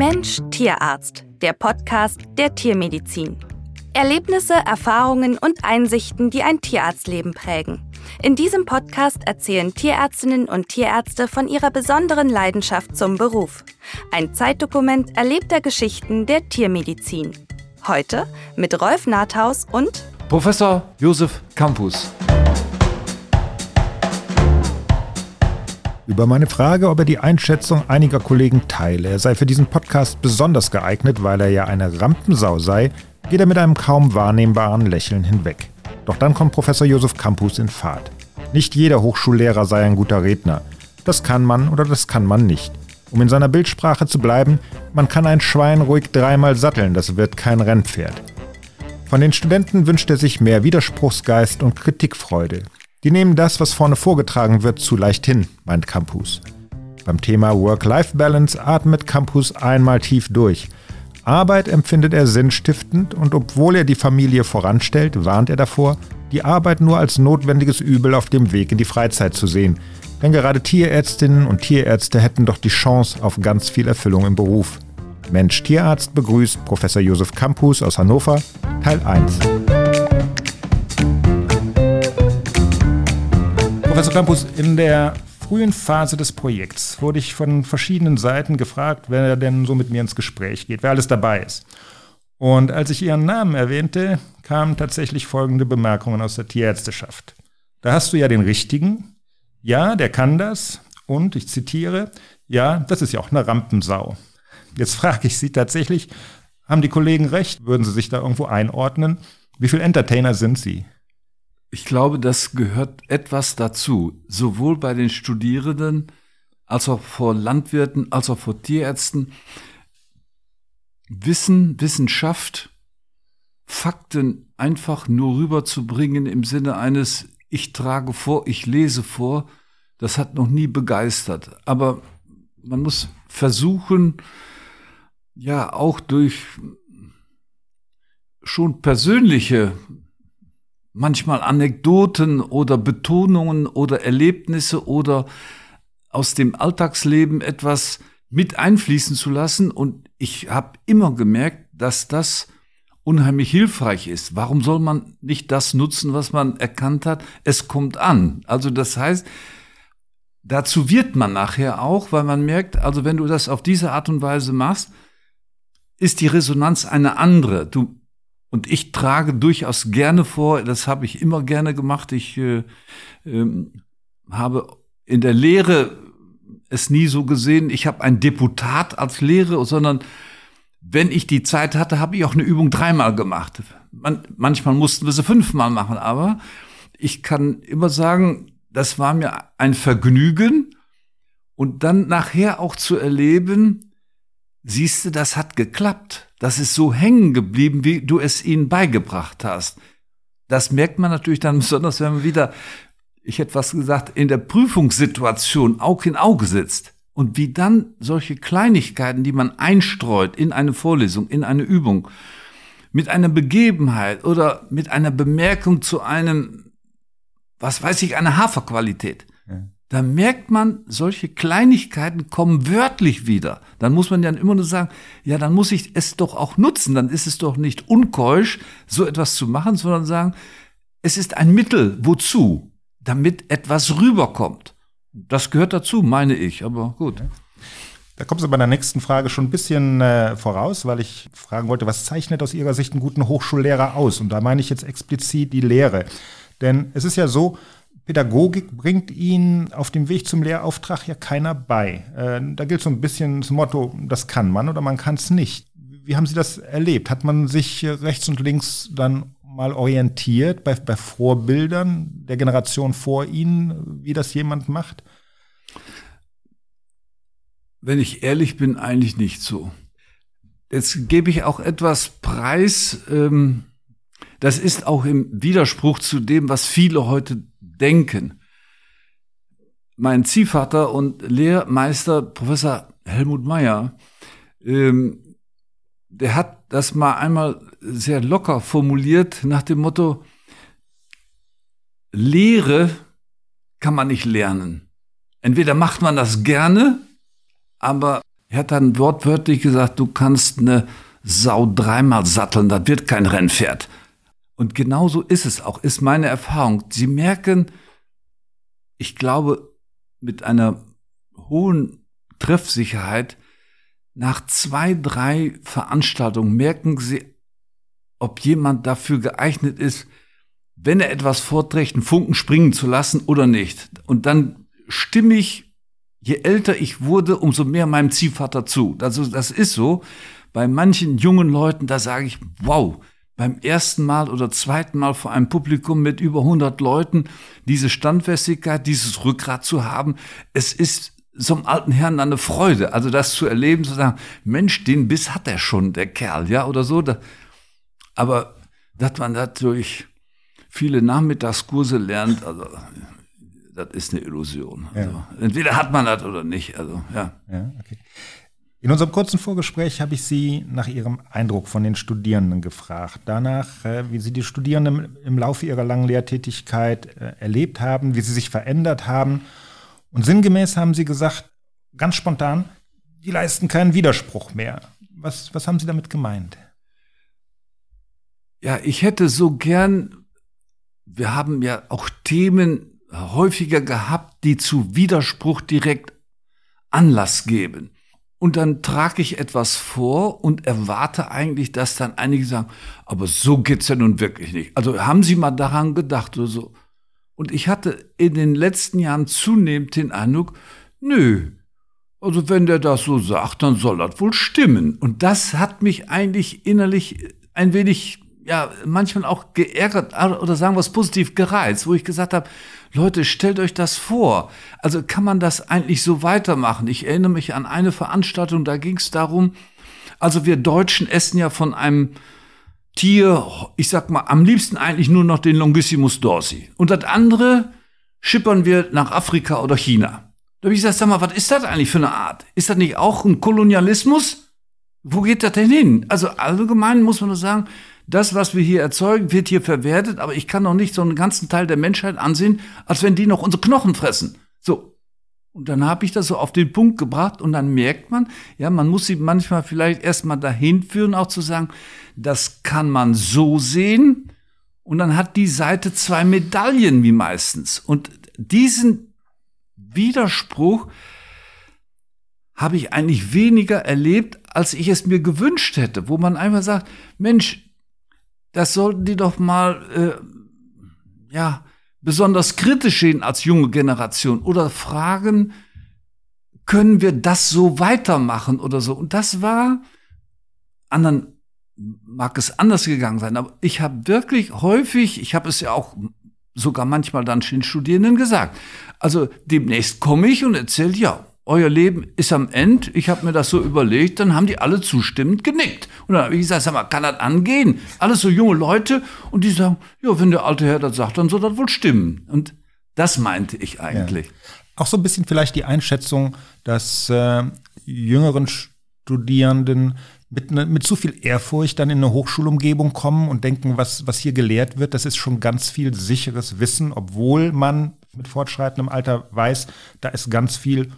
Mensch Tierarzt, der Podcast der Tiermedizin. Erlebnisse, Erfahrungen und Einsichten, die ein Tierarztleben prägen. In diesem Podcast erzählen Tierärztinnen und Tierärzte von ihrer besonderen Leidenschaft zum Beruf. Ein Zeitdokument erlebter Geschichten der Tiermedizin. Heute mit Rolf Nathaus und Professor Josef Campus. Über meine Frage, ob er die Einschätzung einiger Kollegen teile, er sei für diesen Podcast besonders geeignet, weil er ja eine Rampensau sei, geht er mit einem kaum wahrnehmbaren Lächeln hinweg. Doch dann kommt Professor Josef Campus in Fahrt. Nicht jeder Hochschullehrer sei ein guter Redner. Das kann man oder das kann man nicht. Um in seiner Bildsprache zu bleiben, man kann ein Schwein ruhig dreimal satteln, das wird kein Rennpferd. Von den Studenten wünscht er sich mehr Widerspruchsgeist und Kritikfreude. Die nehmen das, was vorne vorgetragen wird, zu leicht hin, meint Campus. Beim Thema Work-Life-Balance atmet Campus einmal tief durch. Arbeit empfindet er sinnstiftend und obwohl er die Familie voranstellt, warnt er davor, die Arbeit nur als notwendiges Übel auf dem Weg in die Freizeit zu sehen. Denn gerade Tierärztinnen und Tierärzte hätten doch die Chance auf ganz viel Erfüllung im Beruf. Mensch Tierarzt begrüßt Professor Josef Campus aus Hannover, Teil 1. Professor Campus, in der frühen Phase des Projekts wurde ich von verschiedenen Seiten gefragt, wer denn so mit mir ins Gespräch geht, wer alles dabei ist. Und als ich Ihren Namen erwähnte, kamen tatsächlich folgende Bemerkungen aus der Tierärzteschaft. Da hast du ja den richtigen. Ja, der kann das. Und ich zitiere, ja, das ist ja auch eine Rampensau. Jetzt frage ich Sie tatsächlich, haben die Kollegen recht? Würden Sie sich da irgendwo einordnen? Wie viele Entertainer sind Sie? Ich glaube, das gehört etwas dazu, sowohl bei den Studierenden als auch vor Landwirten, als auch vor Tierärzten. Wissen, Wissenschaft, Fakten einfach nur rüberzubringen im Sinne eines, ich trage vor, ich lese vor, das hat noch nie begeistert. Aber man muss versuchen, ja, auch durch schon persönliche manchmal Anekdoten oder Betonungen oder Erlebnisse oder aus dem Alltagsleben etwas mit einfließen zu lassen. Und ich habe immer gemerkt, dass das unheimlich hilfreich ist. Warum soll man nicht das nutzen, was man erkannt hat? Es kommt an. Also das heißt, dazu wird man nachher auch, weil man merkt, also wenn du das auf diese Art und Weise machst, ist die Resonanz eine andere. Du und ich trage durchaus gerne vor, das habe ich immer gerne gemacht. Ich äh, äh, habe in der Lehre es nie so gesehen, ich habe ein Deputat als Lehre, sondern wenn ich die Zeit hatte, habe ich auch eine Übung dreimal gemacht. Man, manchmal mussten wir sie fünfmal machen, aber ich kann immer sagen, das war mir ein Vergnügen und dann nachher auch zu erleben, siehst du, das hat geklappt. Das ist so hängen geblieben, wie du es ihnen beigebracht hast. Das merkt man natürlich dann besonders, wenn man wieder, ich hätte was gesagt, in der Prüfungssituation Aug in Auge sitzt. Und wie dann solche Kleinigkeiten, die man einstreut in eine Vorlesung, in eine Übung, mit einer Begebenheit oder mit einer Bemerkung zu einem, was weiß ich, einer Haferqualität, da merkt man, solche Kleinigkeiten kommen wörtlich wieder. Dann muss man ja immer nur sagen, ja, dann muss ich es doch auch nutzen. Dann ist es doch nicht unkeusch, so etwas zu machen, sondern sagen, es ist ein Mittel. Wozu? Damit etwas rüberkommt. Das gehört dazu, meine ich. Aber gut. Da kommt es bei der nächsten Frage schon ein bisschen äh, voraus, weil ich fragen wollte, was zeichnet aus Ihrer Sicht einen guten Hochschullehrer aus? Und da meine ich jetzt explizit die Lehre. Denn es ist ja so, Pädagogik bringt Ihnen auf dem Weg zum Lehrauftrag ja keiner bei. Äh, da gilt so ein bisschen das Motto, das kann man oder man kann es nicht. Wie haben Sie das erlebt? Hat man sich rechts und links dann mal orientiert bei, bei Vorbildern der Generation vor Ihnen, wie das jemand macht? Wenn ich ehrlich bin, eigentlich nicht so. Jetzt gebe ich auch etwas preis. Ähm, das ist auch im Widerspruch zu dem, was viele heute denken. Mein Ziehvater und Lehrmeister, Professor Helmut Meyer, ähm, der hat das mal einmal sehr locker formuliert nach dem Motto, Lehre kann man nicht lernen. Entweder macht man das gerne, aber Er hat dann wortwörtlich gesagt, du kannst eine Sau dreimal satteln, das wird kein Rennpferd. Und genauso ist es auch, ist meine Erfahrung. Sie merken, ich glaube, mit einer hohen Treffsicherheit, nach zwei, drei Veranstaltungen merken Sie, ob jemand dafür geeignet ist, wenn er etwas vorträgt, einen Funken springen zu lassen oder nicht. Und dann stimme ich, je älter ich wurde, umso mehr meinem Ziehvater zu. Also das ist so. Bei manchen jungen Leuten, da sage ich, wow, beim ersten Mal oder zweiten Mal vor einem Publikum mit über 100 Leuten diese Standfestigkeit, dieses Rückgrat zu haben, es ist so einem alten Herrn eine Freude, also das zu erleben, zu sagen, Mensch, den Biss hat er schon, der Kerl, ja, oder so. Aber dass man natürlich viele Nachmittagskurse lernt, also das ist eine Illusion. Also, ja. Entweder hat man das oder nicht. Also, ja. ja okay. In unserem kurzen Vorgespräch habe ich Sie nach Ihrem Eindruck von den Studierenden gefragt. Danach, äh, wie Sie die Studierenden im Laufe ihrer langen Lehrtätigkeit äh, erlebt haben, wie sie sich verändert haben. Und sinngemäß haben Sie gesagt, ganz spontan, die leisten keinen Widerspruch mehr. Was, was haben Sie damit gemeint? Ja, ich hätte so gern, wir haben ja auch Themen häufiger gehabt, die zu Widerspruch direkt Anlass geben. Und dann trage ich etwas vor und erwarte eigentlich, dass dann einige sagen, aber so geht's ja nun wirklich nicht. Also haben Sie mal daran gedacht oder so. Und ich hatte in den letzten Jahren zunehmend den Eindruck, nö, also wenn der das so sagt, dann soll das wohl stimmen. Und das hat mich eigentlich innerlich ein wenig ja manchmal auch geärgert oder sagen wir es positiv gereizt, wo ich gesagt habe, Leute, stellt euch das vor. Also kann man das eigentlich so weitermachen? Ich erinnere mich an eine Veranstaltung, da ging es darum, also wir Deutschen essen ja von einem Tier, ich sag mal, am liebsten eigentlich nur noch den Longissimus dorsi. Und das andere schippern wir nach Afrika oder China. Da habe ich gesagt, sag mal, was ist das eigentlich für eine Art? Ist das nicht auch ein Kolonialismus? Wo geht das denn hin? Also allgemein muss man nur sagen, das, was wir hier erzeugen, wird hier verwertet, aber ich kann doch nicht so einen ganzen Teil der Menschheit ansehen, als wenn die noch unsere Knochen fressen. So. Und dann habe ich das so auf den Punkt gebracht und dann merkt man, ja, man muss sie manchmal vielleicht erstmal dahin führen, auch zu sagen, das kann man so sehen. Und dann hat die Seite zwei Medaillen wie meistens. Und diesen Widerspruch habe ich eigentlich weniger erlebt, als ich es mir gewünscht hätte, wo man einfach sagt, Mensch, das sollten die doch mal, äh, ja, besonders kritisch sehen als junge Generation oder fragen, können wir das so weitermachen oder so? Und das war, anderen mag es anders gegangen sein, aber ich habe wirklich häufig, ich habe es ja auch sogar manchmal dann den Studierenden gesagt, also demnächst komme ich und erzähle, ja, euer Leben ist am Ende. Ich habe mir das so überlegt, dann haben die alle zustimmend genickt. Und dann habe ich gesagt, sag mal, kann das angehen? Alles so junge Leute und die sagen, ja, wenn der alte Herr das sagt, dann soll das wohl stimmen. Und das meinte ich eigentlich. Ja. Auch so ein bisschen vielleicht die Einschätzung, dass äh, jüngeren Studierenden mit, ne, mit zu viel Ehrfurcht dann in eine Hochschulumgebung kommen und denken, was, was hier gelehrt wird, das ist schon ganz viel sicheres Wissen, obwohl man mit fortschreitendem Alter weiß, da ist ganz viel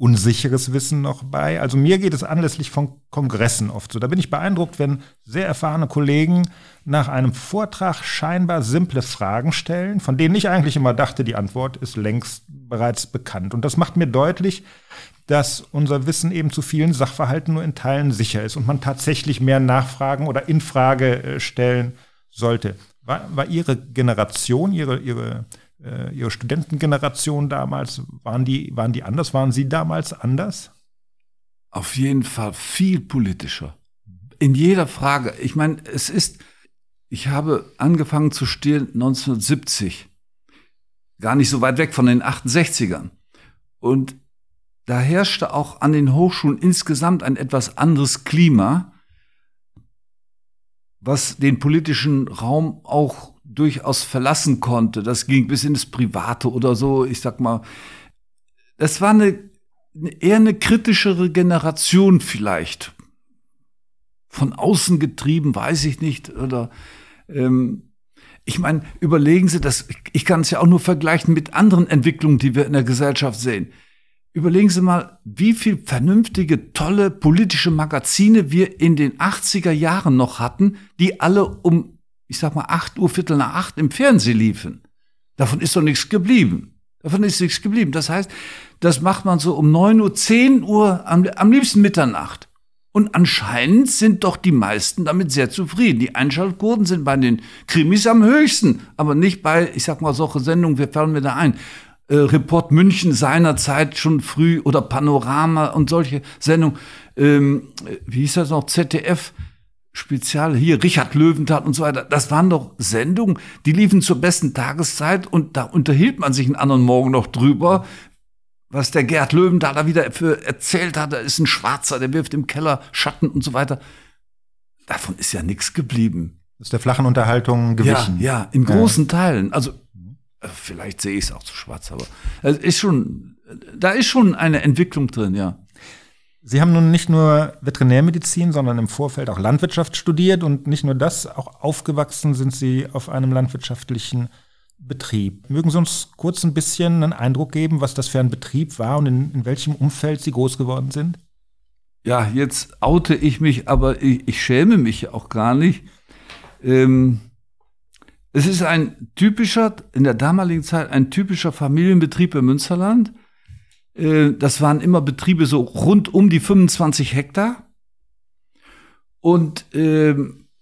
unsicheres Wissen noch bei. Also mir geht es anlässlich von Kongressen oft so. Da bin ich beeindruckt, wenn sehr erfahrene Kollegen nach einem Vortrag scheinbar simple Fragen stellen, von denen ich eigentlich immer dachte, die Antwort ist längst bereits bekannt. Und das macht mir deutlich, dass unser Wissen eben zu vielen Sachverhalten nur in Teilen sicher ist und man tatsächlich mehr Nachfragen oder Infrage äh, stellen sollte. War, war Ihre Generation, Ihre, Ihre äh, Ihre Studentengeneration damals, waren die, waren die anders? Waren Sie damals anders? Auf jeden Fall viel politischer. In jeder Frage. Ich meine, es ist, ich habe angefangen zu studieren 1970. Gar nicht so weit weg von den 68ern. Und da herrschte auch an den Hochschulen insgesamt ein etwas anderes Klima, was den politischen Raum auch durchaus verlassen konnte. Das ging bis ins Private oder so. Ich sag mal, das war eine, eher eine kritischere Generation vielleicht. Von außen getrieben, weiß ich nicht. Oder ähm, ich meine, überlegen Sie das, ich kann es ja auch nur vergleichen mit anderen Entwicklungen, die wir in der Gesellschaft sehen. überlegen Sie mal, wie viel vernünftige, tolle politische Magazine wir in den 80er Jahren noch hatten, die alle um, ich sag mal, 8 Uhr, Viertel nach acht im Fernsehen liefen. Davon ist doch nichts geblieben. Davon ist nichts geblieben. Das heißt, das macht man so um 9 Uhr, 10 Uhr, am, am liebsten Mitternacht. Und anscheinend sind doch die meisten damit sehr zufrieden. Die Einschaltquoten sind bei den Krimis am höchsten, aber nicht bei, ich sag mal, solche Sendungen, wir fallen mir da ein. Äh, Report München seinerzeit schon früh oder Panorama und solche Sendungen. Ähm, wie hieß das noch? ZDF. Spezial hier, Richard Löwenthal und so weiter. Das waren doch Sendungen, die liefen zur besten Tageszeit und da unterhielt man sich einen anderen Morgen noch drüber, was der Gerd Löwenthal da wieder für erzählt hat. Da ist ein Schwarzer, der wirft im Keller Schatten und so weiter. Davon ist ja nichts geblieben. Das ist der flachen Unterhaltung gewichen. Ja, ja in großen ja. Teilen. Also äh, vielleicht sehe ich es auch zu schwarz, aber es ist schon, da ist schon eine Entwicklung drin, ja. Sie haben nun nicht nur Veterinärmedizin, sondern im Vorfeld auch Landwirtschaft studiert und nicht nur das, auch aufgewachsen sind Sie auf einem landwirtschaftlichen Betrieb. Mögen Sie uns kurz ein bisschen einen Eindruck geben, was das für ein Betrieb war und in, in welchem Umfeld Sie groß geworden sind? Ja, jetzt oute ich mich, aber ich, ich schäme mich auch gar nicht. Ähm, es ist ein typischer, in der damaligen Zeit, ein typischer Familienbetrieb im Münsterland. Äh, das waren immer Betriebe so rund um die 25 Hektar. Und äh,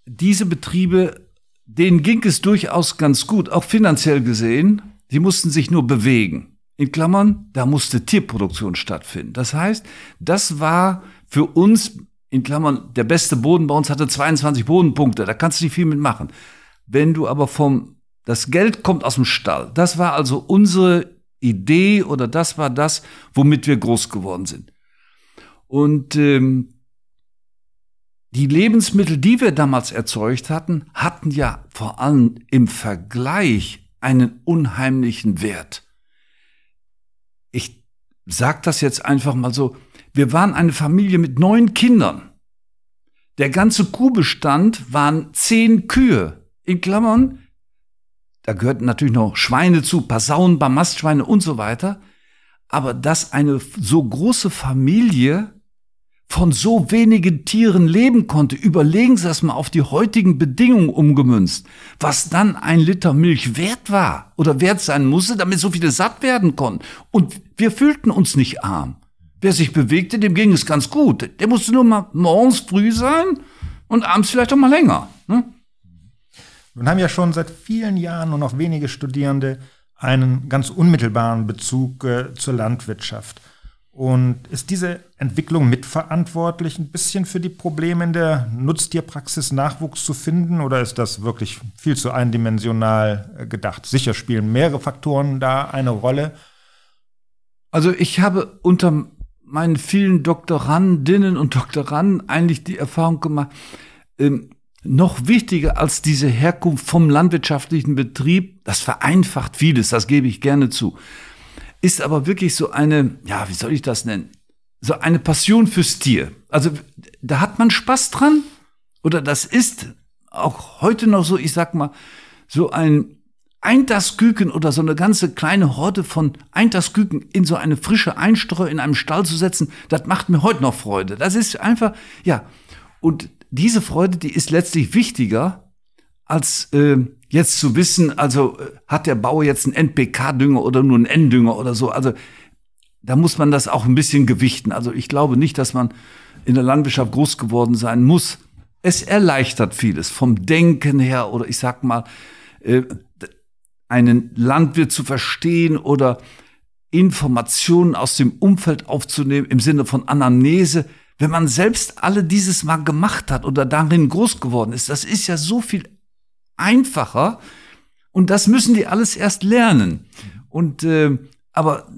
diese Betriebe, denen ging es durchaus ganz gut, auch finanziell gesehen. Sie mussten sich nur bewegen. In Klammern, da musste Tierproduktion stattfinden. Das heißt, das war für uns, in Klammern, der beste Boden bei uns hatte 22 Bodenpunkte. Da kannst du nicht viel mitmachen. Wenn du aber vom, das Geld kommt aus dem Stall. Das war also unsere Idee oder das war das, womit wir groß geworden sind. Und ähm, die Lebensmittel, die wir damals erzeugt hatten, hatten ja vor allem im Vergleich einen unheimlichen Wert. Ich sag das jetzt einfach mal so. Wir waren eine Familie mit neun Kindern. Der ganze Kuhbestand waren zehn Kühe. In Klammern, da gehörten natürlich noch Schweine zu, Pasaunen, Bamastschweine und so weiter. Aber dass eine so große Familie von so wenigen Tieren leben konnte, überlegen Sie das mal auf die heutigen Bedingungen umgemünzt, was dann ein Liter Milch wert war oder wert sein musste, damit so viele satt werden konnten. Und wir fühlten uns nicht arm. Wer sich bewegte, dem ging es ganz gut. Der musste nur mal morgens früh sein und abends vielleicht auch mal länger. Ne? Nun haben ja schon seit vielen Jahren nur noch wenige Studierende einen ganz unmittelbaren Bezug äh, zur Landwirtschaft. Und ist diese Entwicklung mitverantwortlich ein bisschen für die Probleme in der Nutztierpraxis Nachwuchs zu finden oder ist das wirklich viel zu eindimensional äh, gedacht? Sicher spielen mehrere Faktoren da eine Rolle. Also ich habe unter meinen vielen Doktorandinnen und Doktoranden eigentlich die Erfahrung gemacht, ähm, noch wichtiger als diese Herkunft vom landwirtschaftlichen Betrieb, das vereinfacht vieles, das gebe ich gerne zu, ist aber wirklich so eine, ja, wie soll ich das nennen? So eine Passion fürs Tier. Also da hat man Spaß dran oder das ist auch heute noch so, ich sag mal, so ein Eintassküken oder so eine ganze kleine Horde von Eintassküken in so eine frische Einstreu in einem Stall zu setzen, das macht mir heute noch Freude. Das ist einfach, ja. Und diese Freude, die ist letztlich wichtiger, als äh, jetzt zu wissen, also äh, hat der Bauer jetzt einen NPK-Dünger oder nur einen N-Dünger oder so. Also da muss man das auch ein bisschen gewichten. Also ich glaube nicht, dass man in der Landwirtschaft groß geworden sein muss. Es erleichtert vieles vom Denken her oder ich sag mal, äh, einen Landwirt zu verstehen oder Informationen aus dem Umfeld aufzunehmen im Sinne von Anamnese. Wenn man selbst alle dieses Mal gemacht hat oder darin groß geworden ist, das ist ja so viel einfacher. Und das müssen die alles erst lernen. Und äh, aber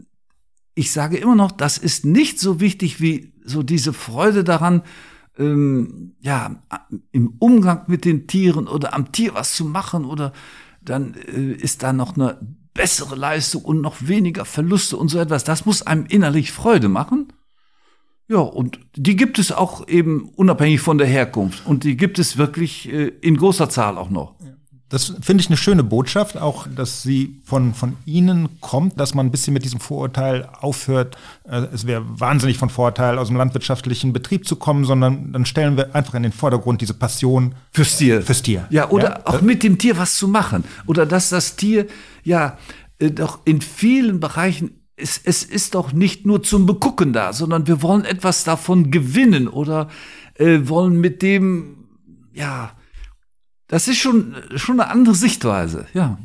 ich sage immer noch, das ist nicht so wichtig wie so diese Freude daran, ähm, ja, im Umgang mit den Tieren oder am Tier was zu machen oder dann äh, ist da noch eine bessere Leistung und noch weniger Verluste und so etwas. Das muss einem innerlich Freude machen. Ja, und die gibt es auch eben unabhängig von der Herkunft. Und die gibt es wirklich äh, in großer Zahl auch noch. Das finde ich eine schöne Botschaft, auch dass sie von, von Ihnen kommt, dass man ein bisschen mit diesem Vorurteil aufhört. Äh, es wäre wahnsinnig von Vorteil, aus dem landwirtschaftlichen Betrieb zu kommen, sondern dann stellen wir einfach in den Vordergrund diese Passion fürs Tier. Fürs Tier. Ja, oder ja? auch mit dem Tier was zu machen. Oder dass das Tier ja äh, doch in vielen Bereichen es, es ist doch nicht nur zum Begucken da, sondern wir wollen etwas davon gewinnen oder äh, wollen mit dem, ja, das ist schon, schon eine andere Sichtweise, ja.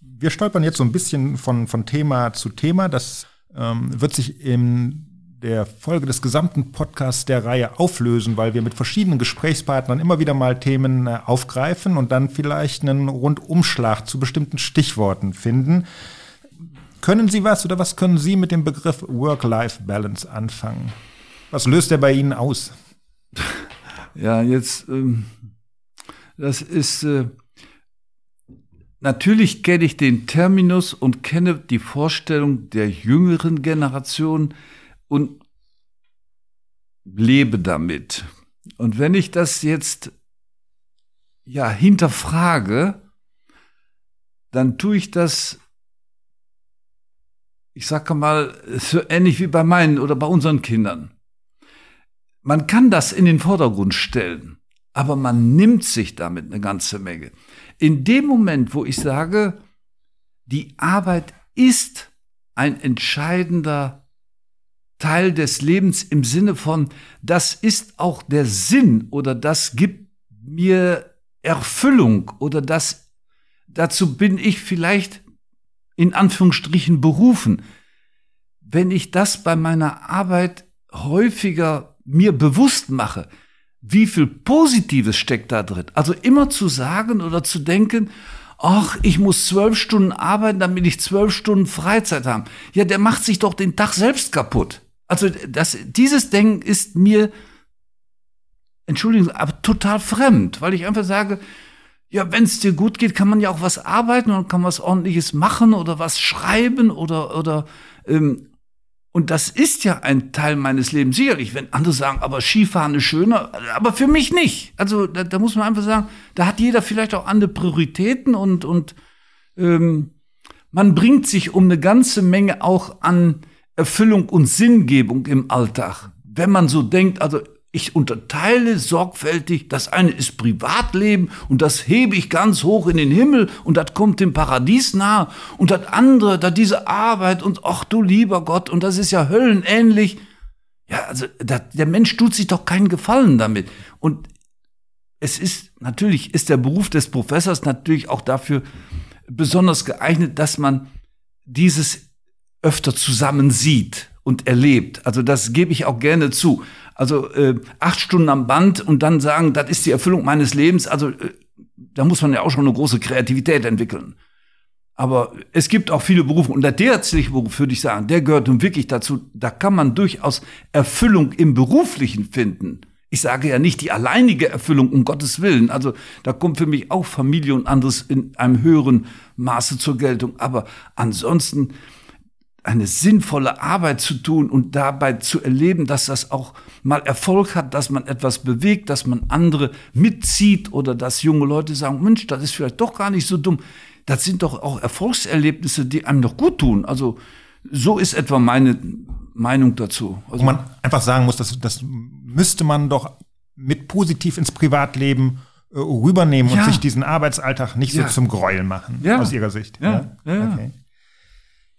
Wir stolpern jetzt so ein bisschen von, von Thema zu Thema. Das ähm, wird sich in der Folge des gesamten Podcasts der Reihe auflösen, weil wir mit verschiedenen Gesprächspartnern immer wieder mal Themen äh, aufgreifen und dann vielleicht einen Rundumschlag zu bestimmten Stichworten finden. Können Sie was oder was können Sie mit dem Begriff Work-Life-Balance anfangen? Was löst er bei Ihnen aus? Ja, jetzt ähm, das ist, äh, natürlich kenne ich den Terminus und kenne die Vorstellung der jüngeren Generation und lebe damit. Und wenn ich das jetzt ja hinterfrage, dann tue ich das, ich sage mal, so ähnlich wie bei meinen oder bei unseren Kindern. Man kann das in den Vordergrund stellen aber man nimmt sich damit eine ganze Menge. In dem Moment, wo ich sage, die Arbeit ist ein entscheidender Teil des Lebens im Sinne von, das ist auch der Sinn oder das gibt mir Erfüllung oder das, dazu bin ich vielleicht in Anführungsstrichen berufen. Wenn ich das bei meiner Arbeit häufiger mir bewusst mache, wie viel Positives steckt da drin. Also immer zu sagen oder zu denken, ach, ich muss zwölf Stunden arbeiten, damit ich zwölf Stunden Freizeit habe. Ja, der macht sich doch den Tag selbst kaputt. Also das, dieses Denken ist mir, Entschuldigung, aber total fremd, weil ich einfach sage, ja, wenn es dir gut geht, kann man ja auch was arbeiten und kann was ordentliches machen oder was schreiben oder, oder ähm, und das ist ja ein Teil meines Lebens. Sicherlich, wenn andere sagen, aber Skifahren ist schöner, aber für mich nicht. Also da, da muss man einfach sagen, da hat jeder vielleicht auch andere Prioritäten und, und ähm, man bringt sich um eine ganze Menge auch an Erfüllung und Sinngebung im Alltag. Wenn man so denkt, also ich unterteile sorgfältig, das eine ist Privatleben und das hebe ich ganz hoch in den Himmel und das kommt dem Paradies nahe und das andere, da diese Arbeit und ach du lieber Gott und das ist ja höllenähnlich. Ja, also das, der Mensch tut sich doch keinen Gefallen damit. Und es ist, natürlich ist der Beruf des Professors natürlich auch dafür besonders geeignet, dass man dieses öfter zusammen sieht und erlebt. Also das gebe ich auch gerne zu. Also äh, acht Stunden am Band und dann sagen, das ist die Erfüllung meines Lebens. Also äh, da muss man ja auch schon eine große Kreativität entwickeln. Aber es gibt auch viele Berufe und der tierärztliche Beruf, würde ich sagen, der gehört nun wirklich dazu. Da kann man durchaus Erfüllung im Beruflichen finden. Ich sage ja nicht die alleinige Erfüllung, um Gottes Willen. Also da kommt für mich auch Familie und anderes in einem höheren Maße zur Geltung. Aber ansonsten eine sinnvolle Arbeit zu tun und dabei zu erleben, dass das auch mal Erfolg hat, dass man etwas bewegt, dass man andere mitzieht oder dass junge Leute sagen, Mensch, das ist vielleicht doch gar nicht so dumm. Das sind doch auch Erfolgserlebnisse, die einem doch gut tun. Also so ist etwa meine Meinung dazu. Also, Wo man einfach sagen muss, das, das müsste man doch mit positiv ins Privatleben äh, rübernehmen ja. und sich diesen Arbeitsalltag nicht ja. so zum Gräuel machen, ja. aus Ihrer Sicht. Ja, ja. Okay.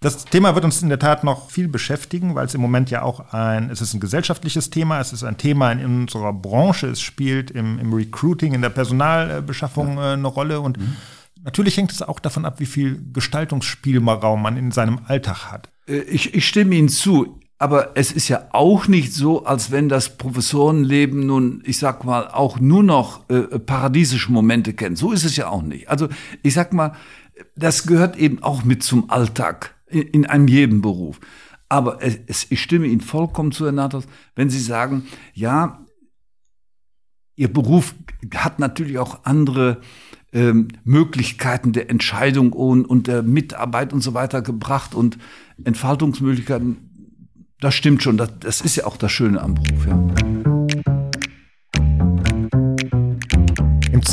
Das Thema wird uns in der Tat noch viel beschäftigen, weil es im Moment ja auch ein, es ist ein gesellschaftliches Thema, es ist ein Thema in unserer Branche, es spielt im, im Recruiting, in der Personalbeschaffung ja. äh, eine Rolle und mhm. natürlich hängt es auch davon ab, wie viel Gestaltungsspielraum man in seinem Alltag hat. Äh, ich, ich stimme Ihnen zu. Aber es ist ja auch nicht so, als wenn das Professorenleben nun, ich sag mal, auch nur noch äh, paradiesische Momente kennt. So ist es ja auch nicht. Also ich sag mal, das gehört eben auch mit zum Alltag in einem jeden Beruf. Aber es, ich stimme Ihnen vollkommen zu, Herr Nathos, wenn Sie sagen, ja, Ihr Beruf hat natürlich auch andere ähm, Möglichkeiten der Entscheidung und, und der Mitarbeit und so weiter gebracht und Entfaltungsmöglichkeiten. Das stimmt schon, das, das ist ja auch das Schöne am Beruf. Ja.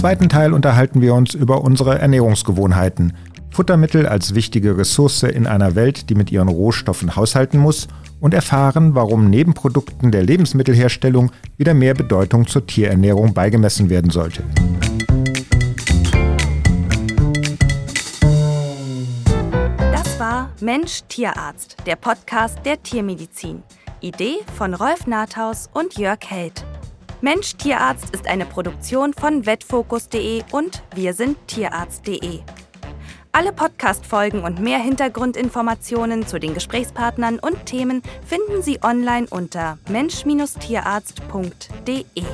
zweiten Teil unterhalten wir uns über unsere Ernährungsgewohnheiten. Futtermittel als wichtige Ressource in einer Welt, die mit ihren Rohstoffen haushalten muss und erfahren, warum Nebenprodukten der Lebensmittelherstellung wieder mehr Bedeutung zur Tierernährung beigemessen werden sollte. Das war Mensch Tierarzt, der Podcast der Tiermedizin. Idee von Rolf Nathaus und Jörg Held. Mensch Tierarzt ist eine Produktion von vetfokus.de und wir sind tierarzt.de. Alle Podcast-Folgen und mehr Hintergrundinformationen zu den Gesprächspartnern und Themen finden Sie online unter mensch-tierarzt.de.